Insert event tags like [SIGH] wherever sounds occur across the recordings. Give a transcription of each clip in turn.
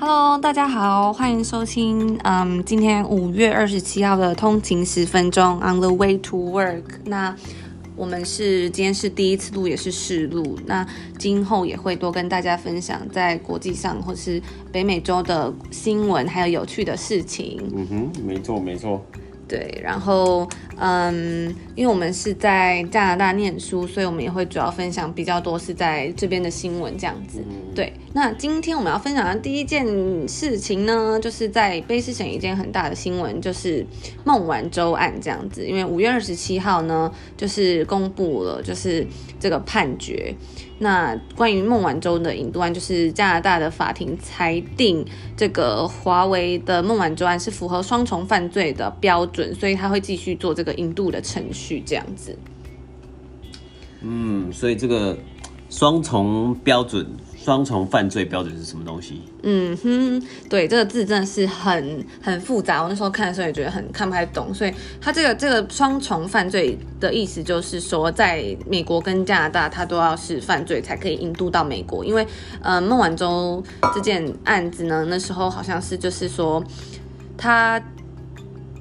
Hello，大家好，欢迎收听，嗯，今天五月二十七号的通勤十分钟，On the way to work。那我们是今天是第一次录，也是试录。那今后也会多跟大家分享在国际上或是北美洲的新闻，还有有趣的事情。嗯哼，没错没错。对，然后嗯，因为我们是在加拿大念书，所以我们也会主要分享比较多是在这边的新闻这样子。嗯、对，那今天我们要分享的第一件事情呢，就是在卑诗省一件很大的新闻，就是孟晚舟案这样子。因为五月二十七号呢，就是公布了就是这个判决。那关于孟晚舟的引渡案，就是加拿大的法庭裁定，这个华为的孟晚舟案是符合双重犯罪的标准，所以他会继续做这个引渡的程序，这样子。嗯，所以这个双重标准。双重犯罪标准是什么东西？嗯哼，对，这个字真的是很很复杂。我那时候看的时候也觉得很看不太懂。所以它这个这个双重犯罪的意思就是说，在美国跟加拿大，它都要是犯罪才可以引渡到美国。因为呃，孟晚舟这件案子呢，那时候好像是就是说他。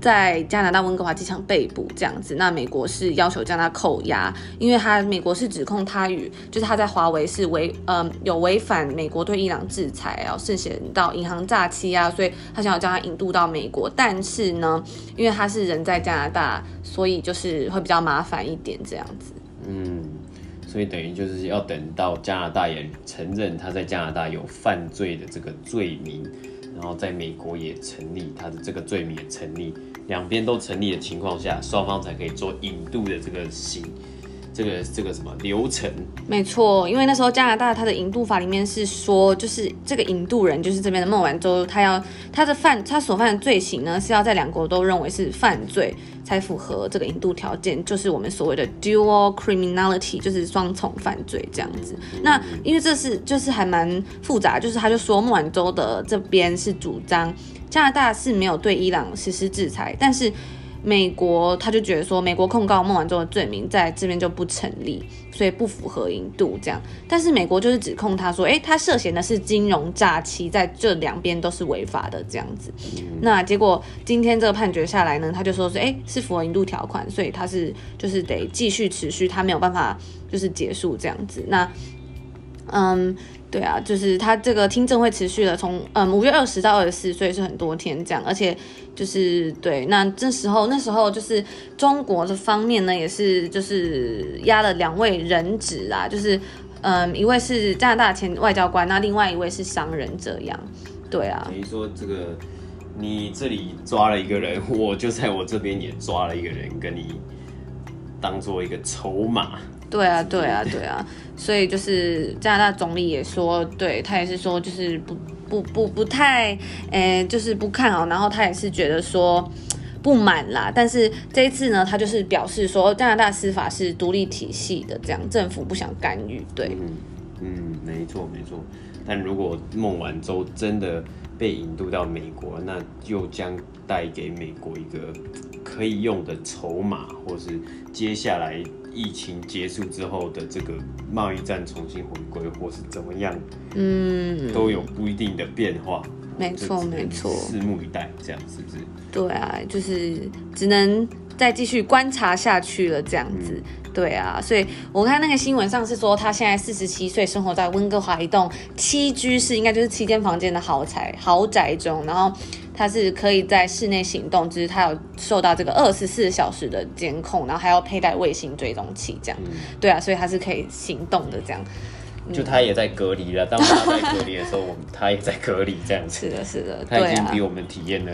在加拿大温哥华机场被捕这样子，那美国是要求将他扣押，因为他美国是指控他与就是他在华为是违呃有违反美国对伊朗制裁，然后涉嫌到银行诈欺啊，所以他想要将他引渡到美国，但是呢，因为他是人在加拿大，所以就是会比较麻烦一点这样子。嗯，所以等于就是要等到加拿大也承认他在加拿大有犯罪的这个罪名，然后在美国也成立他的这个罪名也成立。两边都成立的情况下，双方才可以做引渡的这个行，这个这个什么流程？没错，因为那时候加拿大它的引渡法里面是说，就是这个引渡人就是这边的孟晚舟，他要他的犯他所犯的罪行呢，是要在两国都认为是犯罪才符合这个引渡条件，就是我们所谓的 dual criminality，就是双重犯罪这样子。那因为这是就是还蛮复杂，就是他就说孟晚舟的这边是主张。加拿大是没有对伊朗实施制裁，但是美国他就觉得说，美国控告孟晚舟的罪名在这边就不成立，所以不符合引渡这样。但是美国就是指控他说，诶，他涉嫌的是金融诈欺，在这两边都是违法的这样子。那结果今天这个判决下来呢，他就说是，诶，是符合引渡条款，所以他是就是得继续持续，他没有办法就是结束这样子。那嗯。对啊，就是他这个听证会持续了从嗯五月二十到二十四，所以是很多天这样，而且就是对，那这时候那时候就是中国的方面呢，也是就是押了两位人质啊，就是嗯一位是加拿大前外交官，那另外一位是商人这样，对啊。等于说这个你这里抓了一个人，我就在我这边也抓了一个人，跟你当做一个筹码。对啊，对啊，对啊，所以就是加拿大总理也说，对，他也是说，就是不不不不太，诶，就是不看好，然后他也是觉得说不满啦。但是这一次呢，他就是表示说，加拿大司法是独立体系的，这样政府不想干预。对，嗯嗯，没错没错。但如果孟晚舟真的被引渡到美国，那又将带给美国一个可以用的筹码，或是接下来。疫情结束之后的这个贸易战重新回归，或是怎么样，嗯，都有不一定的变化。没错，没错，拭目以待，这样是不是？对啊，就是只能再继续观察下去了，这样子。嗯、对啊，所以我看那个新闻上是说，他现在四十七岁，生活在温哥华一栋七居室，应该就是七间房间的豪宅豪宅中，然后。他是可以在室内行动，就是他有受到这个二十四小时的监控，然后还要佩戴卫星追踪器，这样，嗯、对啊，所以他是可以行动的，这样。就他也在隔离了，当他在隔离的时候，我们他也在隔离，这样子。是的，是的，他已经比我们体验了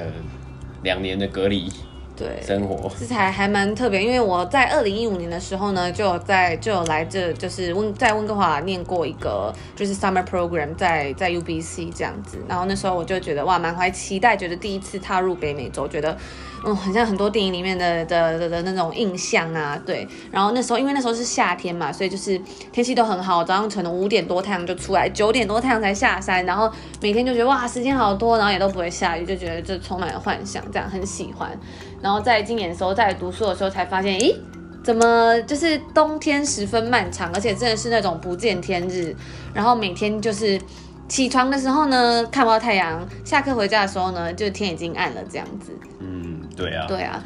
两年的隔离。对，生活这才还蛮特别，因为我在二零一五年的时候呢，就有在就有来这就是温在温哥华念过一个就是 summer program，在在 UBC 这样子，然后那时候我就觉得哇，满怀期待，觉得第一次踏入北美洲，觉得。嗯，很像很多电影里面的的的的那种印象啊，对。然后那时候，因为那时候是夏天嘛，所以就是天气都很好，早上可能五点多太阳就出来，九点多太阳才下山，然后每天就觉得哇，时间好多，然后也都不会下雨，就觉得这充满了幻想，这样很喜欢。然后在今年的时候，在读书的时候才发现，咦，怎么就是冬天十分漫长，而且真的是那种不见天日，然后每天就是。起床的时候呢，看不到太阳；下课回家的时候呢，就天已经暗了，这样子。嗯，对啊。对啊。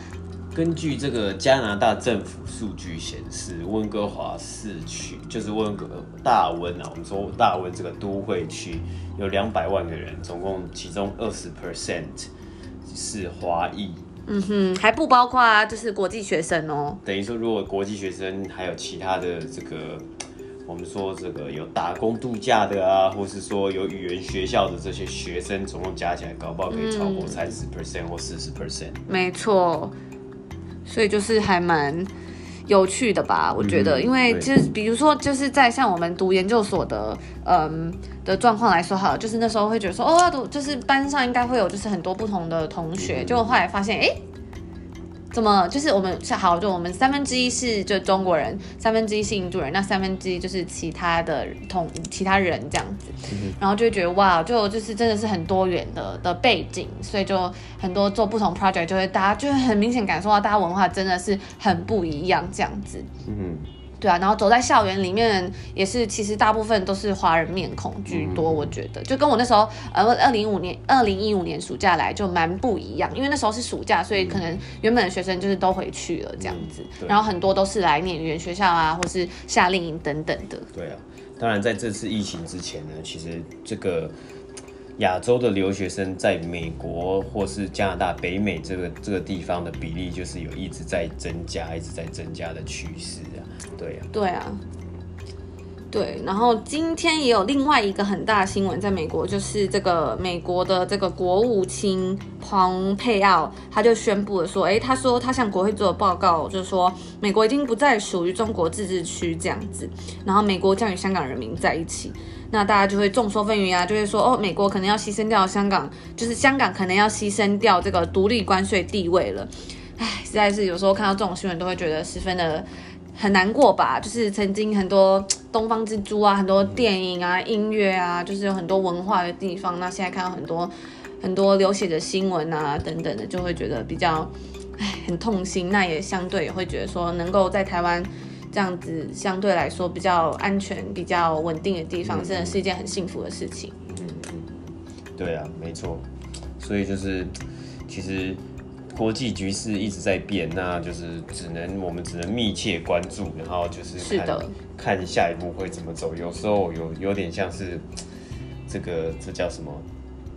根据这个加拿大政府数据显示，温哥华市区就是温哥大温啊，我们说大温这个都会区有两百万个人，总共其中二十 percent 是华裔。嗯哼，还不包括啊，就是国际学生哦。等于说，如果国际学生还有其他的这个，[TSK] 我们说这个有打工度假的啊，或是说有语言学校的这些学生，总共加起来，搞不好可以超过三十 percent 或四十 percent。没错。所以就是还蛮有趣的吧，我觉得，因为就是比如说，就是在像我们读研究所的，嗯的状况来说，好，就是那时候会觉得说，哦，要读就是班上应该会有就是很多不同的同学，结果后来发现，哎。怎么就是我们是好，就我们三分之一是就中国人，三分之一是印度人，那三分之一就是其他的同其他人这样子，嗯、然后就会觉得哇，就就是真的是很多元的的背景，所以就很多做不同 project 就会大家就会很明显感受到大家文化真的是很不一样这样子。嗯。对啊，然后走在校园里面也是，其实大部分都是华人面孔居多。我觉得就跟我那时候呃，二零五年、二零一五年暑假来就蛮不一样，因为那时候是暑假，所以可能原本的学生就是都回去了这样子，然后很多都是来念语言学校啊，或是夏令营等等的。对啊，当然在这次疫情之前呢，其实这个。亚洲的留学生在美国或是加拿大、北美这个这个地方的比例，就是有一直在增加、一直在增加的趋势啊。对啊，对啊，对。然后今天也有另外一个很大的新闻，在美国，就是这个美国的这个国务卿蓬佩奥，他就宣布了说，哎，他说他向国会做的报告，就是说美国已经不再属于中国自治区这样子，然后美国将与香港人民在一起。那大家就会众说纷纭啊，就会说哦，美国可能要牺牲掉香港，就是香港可能要牺牲掉这个独立关税地位了。唉，实在是有时候看到这种新闻都会觉得十分的很难过吧。就是曾经很多东方之珠啊，很多电影啊、音乐啊，就是有很多文化的地方。那现在看到很多很多流血的新闻啊等等的，就会觉得比较唉很痛心。那也相对也会觉得说，能够在台湾。这样子相对来说比较安全、比较稳定的地方，真的是一件很幸福的事情。嗯嗯，对啊，没错。所以就是，其实国际局势一直在变，那就是只能我们只能密切关注，然后就是看看下一步会怎么走。有时候有有点像是这个这叫什么？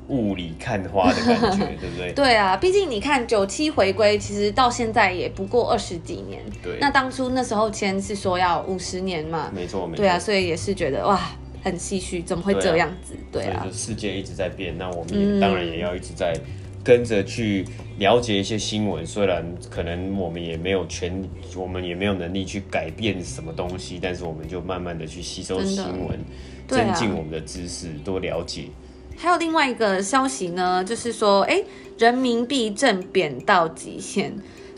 雾里看花的感觉，[LAUGHS] 对不对？对啊，毕竟你看九七回归，其实到现在也不过二十几年。对，那当初那时候签是说要五十年嘛？没错，没错。对啊，所以也是觉得哇，很唏嘘，怎么会这样子？对啊，对啊，世界一直在变，那我们也当然也要一直在跟着去了解一些新闻。嗯、虽然可能我们也没有权，我们也没有能力去改变什么东西，但是我们就慢慢的去吸收新闻，增进我们的知识，多了解。还有另外一个消息呢，就是说，哎，人民币正贬到极限。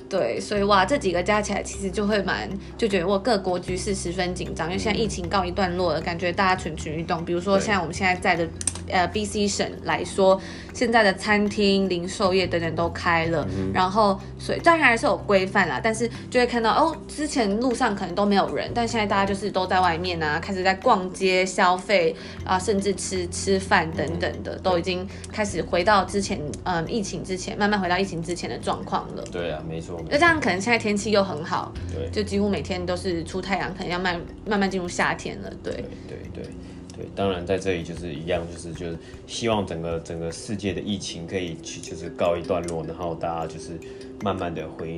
对，所以哇，这几个加起来其实就会蛮，就觉得我各国局势十分紧张，因为现在疫情告一段落了，感觉大家蠢蠢欲动。比如说，现在我们现在在的呃 BC 省来说，现在的餐厅、零售业等等都开了，嗯、然后所以当然还是有规范啦，但是就会看到哦，之前路上可能都没有人，但现在大家就是都在外面啊，开始在逛街消费啊，甚至吃吃饭等等的，都已经开始回到之前嗯疫情之前，慢慢回到疫情之前的状况了。对啊，没错。那这样可能现在天气又很好，对，就几乎每天都是出太阳，可能要慢慢慢进入夏天了，对，对对对对，当然在这里就是一样，就是就是希望整个整个世界的疫情可以去就是告一段落，然后大家就是慢慢的回。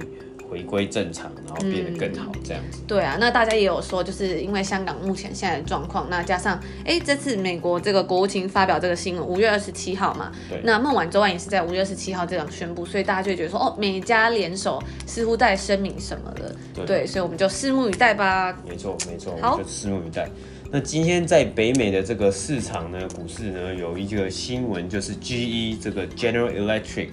回归正常，然后变得更好，这样子。对啊，那大家也有说，就是因为香港目前现在的状况，那加上哎，这次美国这个国务卿发表这个新闻，五月二十七号嘛，对。那孟晚舟案也是在五月二十七号这样宣布，所以大家就会觉得说，哦，美加联手似乎在声明什么了。对，对，所以我们就拭目以待吧。没错，没错，好，我们就拭目以待。那今天在北美的这个市场呢，股市呢，有一个新闻，就是 GE 这个 General Electric。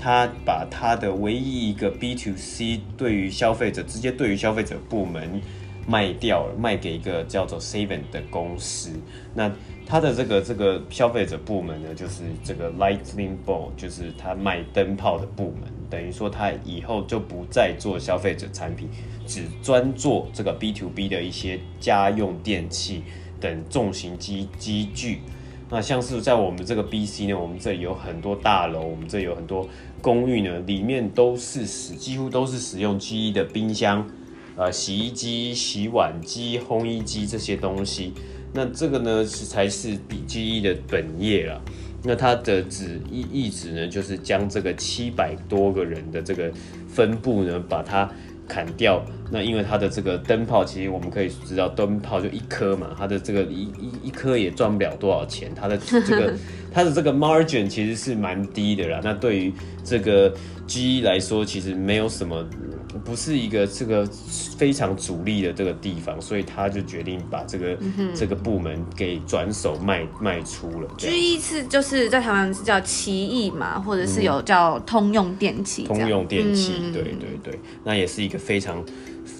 它把它的唯一一个 B to C 对于消费者直接对于消费者部门卖掉了，卖给一个叫做 saven 的公司。那他的这个这个消费者部门呢，就是这个 Lightning Bolt，就是他卖灯泡的部门。等于说他以后就不再做消费者产品，只专做这个 B to B 的一些家用电器等重型机机具。那像是在我们这个 BC 呢，我们这里有很多大楼，我们这有很多公寓呢，里面都是使几乎都是使用 GE 的冰箱、呃洗衣机、洗碗机、烘衣机这些东西。那这个呢是才是 GE 的本业啦。那它的旨意意旨呢，就是将这个七百多个人的这个分布呢，把它砍掉。那因为它的这个灯泡，其实我们可以知道，灯泡就一颗嘛，它的这个一一一颗也赚不了多少钱，它的这个 [LAUGHS] 它的这个 margin 其实是蛮低的啦。那对于这个 GE 来说，其实没有什么。不是一个这个非常主力的这个地方，所以他就决定把这个、嗯、这个部门给转手卖卖出了。居一是就是在台湾是叫奇异嘛，或者是有叫通用电器。通用电器，嗯、对对对，那也是一个非常。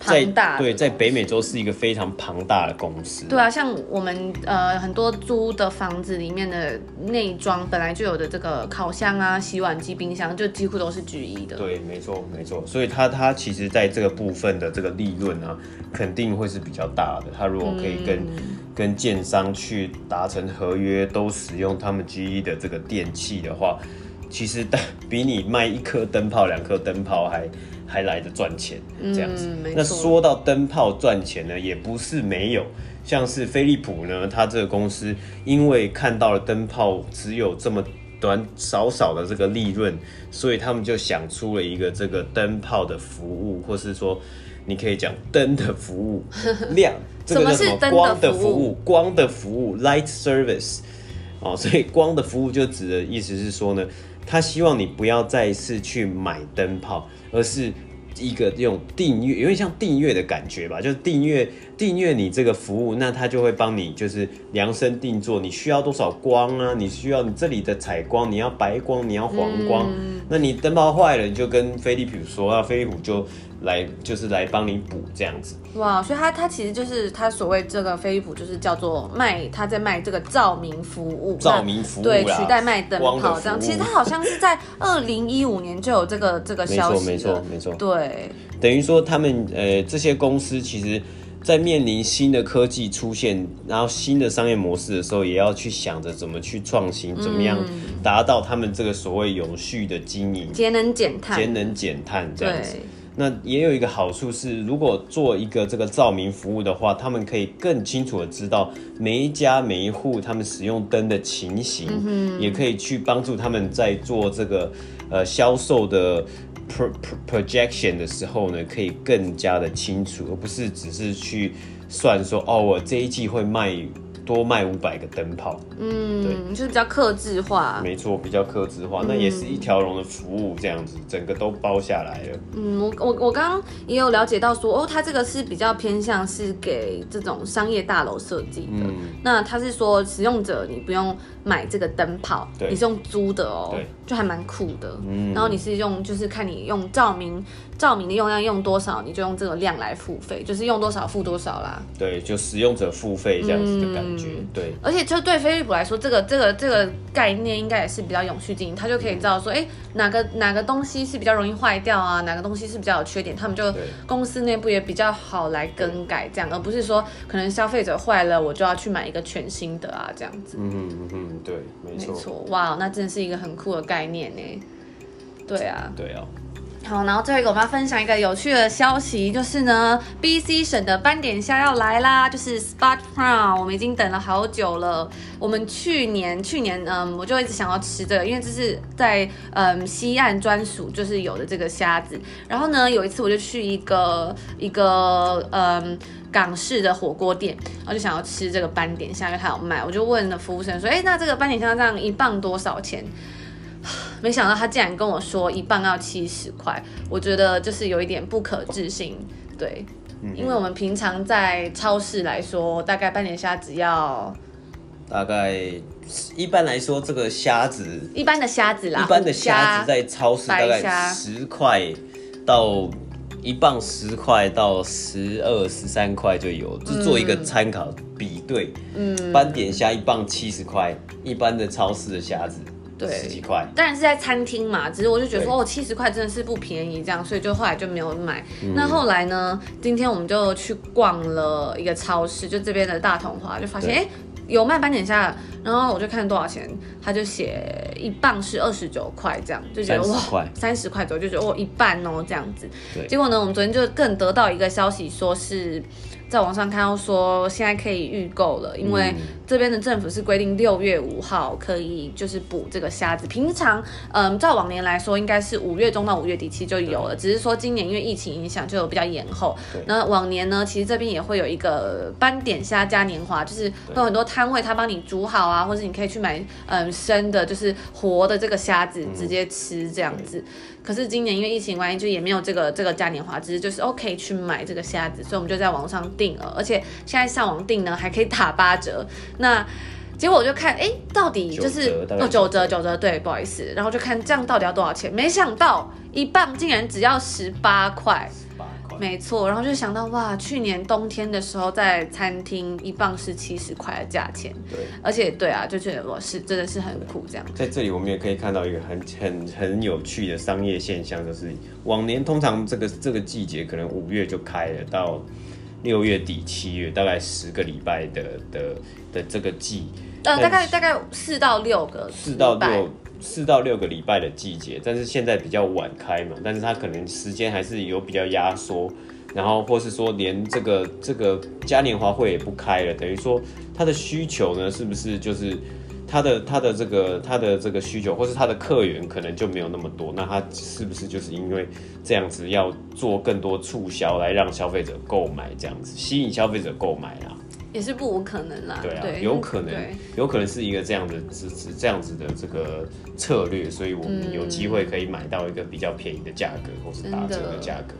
庞大对，在北美洲是一个非常庞大的公司。对啊，像我们呃很多租的房子里面的内装本来就有的这个烤箱啊、洗碗机、冰箱，就几乎都是 GE 的。对，没错没错。所以它它其实在这个部分的这个利润啊，肯定会是比较大的。它如果可以跟、嗯、跟建商去达成合约，都使用他们 GE 的这个电器的话，其实 [LAUGHS] 比你卖一颗灯泡、两颗灯泡还。还来得赚钱这样子，嗯、那说到灯泡赚钱呢，也不是没有，像是飞利浦呢，它这个公司因为看到了灯泡只有这么短少少的这个利润，所以他们就想出了一个这个灯泡的服务，或是说你可以讲灯的服务，亮，[LAUGHS] 这个叫什么？光的服务，光的服务，light service，哦，所以光的服务就指的意思是说呢。他希望你不要再次去买灯泡，而是一个用订阅，有点像订阅的感觉吧，就是订阅订阅你这个服务，那他就会帮你就是量身定做，你需要多少光啊？你需要你这里的采光，你要白光，你要黄光，嗯、那你灯泡坏了，你就跟飞利浦说，啊，飞利浦就。来就是来帮你补这样子，哇！所以他他其实就是他所谓这个飞利浦，就是叫做卖他在卖这个照明服务，照明服务对，取代卖灯泡这样。其实他好像是在二零一五年就有这个这个消息，没错没错没错。对，等于说他们呃这些公司其实，在面临新的科技出现，然后新的商业模式的时候，也要去想着怎么去创新，怎么样达到他们这个所谓永续的经营，节能减碳，节能减碳这样子。那也有一个好处是，如果做一个这个照明服务的话，他们可以更清楚的知道每一家每一户他们使用灯的情形，嗯、也可以去帮助他们在做这个呃销售的 pro, pro, projection 的时候呢，可以更加的清楚，而不是只是去算说哦，我这一季会卖。多卖五百个灯泡，嗯，对，就是比较克制化，没错，比较克制化，嗯、那也是一条龙的服务，这样子，整个都包下来了。嗯，我我我刚刚也有了解到说，哦，它这个是比较偏向是给这种商业大楼设计的。嗯，那它是说使用者你不用买这个灯泡，对，你是用租的哦，对，就还蛮酷的。嗯，然后你是用就是看你用照明。照明的用量用多少，你就用这个量来付费，就是用多少付多少啦。对，就使用者付费这样子的感觉。嗯、对，而且就对飞利浦来说，这个这个这个概念应该也是比较永续经营，他就可以知道说，哎、欸，哪个哪个东西是比较容易坏掉啊，哪个东西是比较有缺点，他们就公司内部也比较好来更改这样，而不是说可能消费者坏了，我就要去买一个全新的啊这样子。嗯嗯嗯，对，没错。没错，哇，那真的是一个很酷的概念呢。对啊。对啊。好，然后最后一个我们要分享一个有趣的消息，就是呢，BC 省的斑点虾要来啦，就是 Spot Prawn，我们已经等了好久了。我们去年去年嗯，我就一直想要吃这个，因为这是在嗯西岸专属，就是有的这个虾子。然后呢，有一次我就去一个一个嗯港式的火锅店，然后就想要吃这个斑点虾，因为它有卖，我就问了服务生说，哎，那这个斑点虾这样一磅多少钱？没想到他竟然跟我说一磅要七十块，我觉得就是有一点不可置信，对，嗯、因为我们平常在超市来说，大概斑点虾只要，大概一般来说这个虾子，一般的虾子啦，一般的虾子在超市大概十块到一磅十块到十二十三块就有，就做一个参考比对，嗯，斑点虾一磅七十块，一般的超市的虾子。对，十几块，当然是在餐厅嘛。只是我就觉得说，哦，七十块真的是不便宜，这样，所以就后来就没有买。嗯、那后来呢？今天我们就去逛了一个超市，就这边的大统华，就发现，哎对，有卖斑点虾，然后我就看多少钱，他就写一磅是二十九块，这样就觉得哇，三十块左右，就觉得哦一半哦这样子。对。结果呢，我们昨天就更得到一个消息，说是。在网上看到说现在可以预购了，因为这边的政府是规定六月五号可以就是捕这个虾子。平常，嗯，照往年来说应该是五月中到五月底期就有了，只是说今年因为疫情影响就有比较延后。那往年呢，其实这边也会有一个斑点虾嘉年华，就是会有很多摊位他帮你煮好啊，或者你可以去买嗯生的，就是活的这个虾子直接吃这样子。可是今年因为疫情关系，就也没有这个这个嘉年华，只是就是 OK 去买这个虾子，所以我们就在网上订了，而且现在上网订呢还可以打八折。那结果我就看，哎，到底就是哦九折九折，对，不好意思，然后就看这样到底要多少钱？没想到一磅竟然只要十八块。没错，然后就想到哇，去年冬天的时候在餐厅一磅是七十块的价钱，对，而且对啊，就觉得我是真的是很苦这样。在这里我们也可以看到一个很很很有趣的商业现象，就是往年通常这个这个季节可能五月就开了，到六月底七月大概十个礼拜的的的这个季，呃，大概大概四到六个四到六。四到六个礼拜的季节，但是现在比较晚开嘛，但是它可能时间还是有比较压缩，然后或是说连这个这个嘉年华会也不开了，等于说它的需求呢，是不是就是它的他的这个他的这个需求，或是他的客源可能就没有那么多，那他是不是就是因为这样子要做更多促销来让消费者购买，这样子吸引消费者购买啦？也是不无可能啦，对啊，对有可能，有可能是一个这样的，是是这样子的这个策略，所以我们有机会可以买到一个比较便宜的价格，或是打折的价格。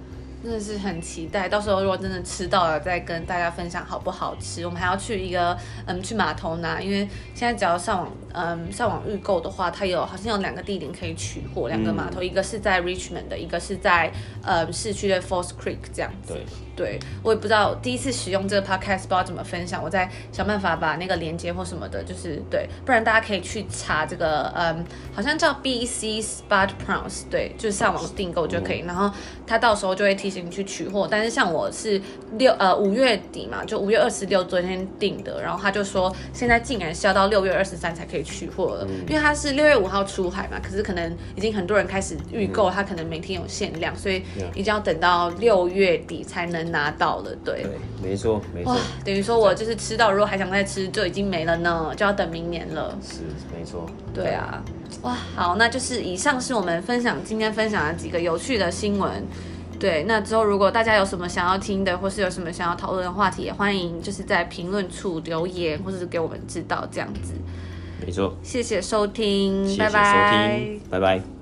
真的是很期待，到时候如果真的吃到了，再跟大家分享好不好吃。我们还要去一个，嗯，去码头拿，因为现在只要上网，嗯，上网预购的话，它有好像有两个地点可以取货，两个码头，嗯、一个是在 Richmond 的，一个是在，嗯，市区的 False Creek 这样子。对，对我也不知道第一次使用这个 Podcast 不知道怎么分享，我再想办法把那个链接或什么的，就是对，不然大家可以去查这个，嗯，好像叫 BC Spot Prawns，对，就是上网订购就可以，嗯、然后它到时候就会提醒你去取货，但是像我是六呃五月底嘛，就五月二十六昨天订的，然后他就说现在竟然是要到六月二十三才可以取货了，嗯、因为它是六月五号出海嘛，可是可能已经很多人开始预购，他、嗯、可能每天有限量，所以一定要等到六月底才能拿到了。对，对没错，没错，等于说我就是吃到，如果还想再吃，就已经没了呢，就要等明年了。是，没错。对啊，哇，好，那就是以上是我们分享今天分享的几个有趣的新闻。对，那之后如果大家有什么想要听的，或是有什么想要讨论的话题，也欢迎就是在评论处留言，或者是给我们知道这样子。没错，谢谢收听，谢谢收听，拜拜，拜拜。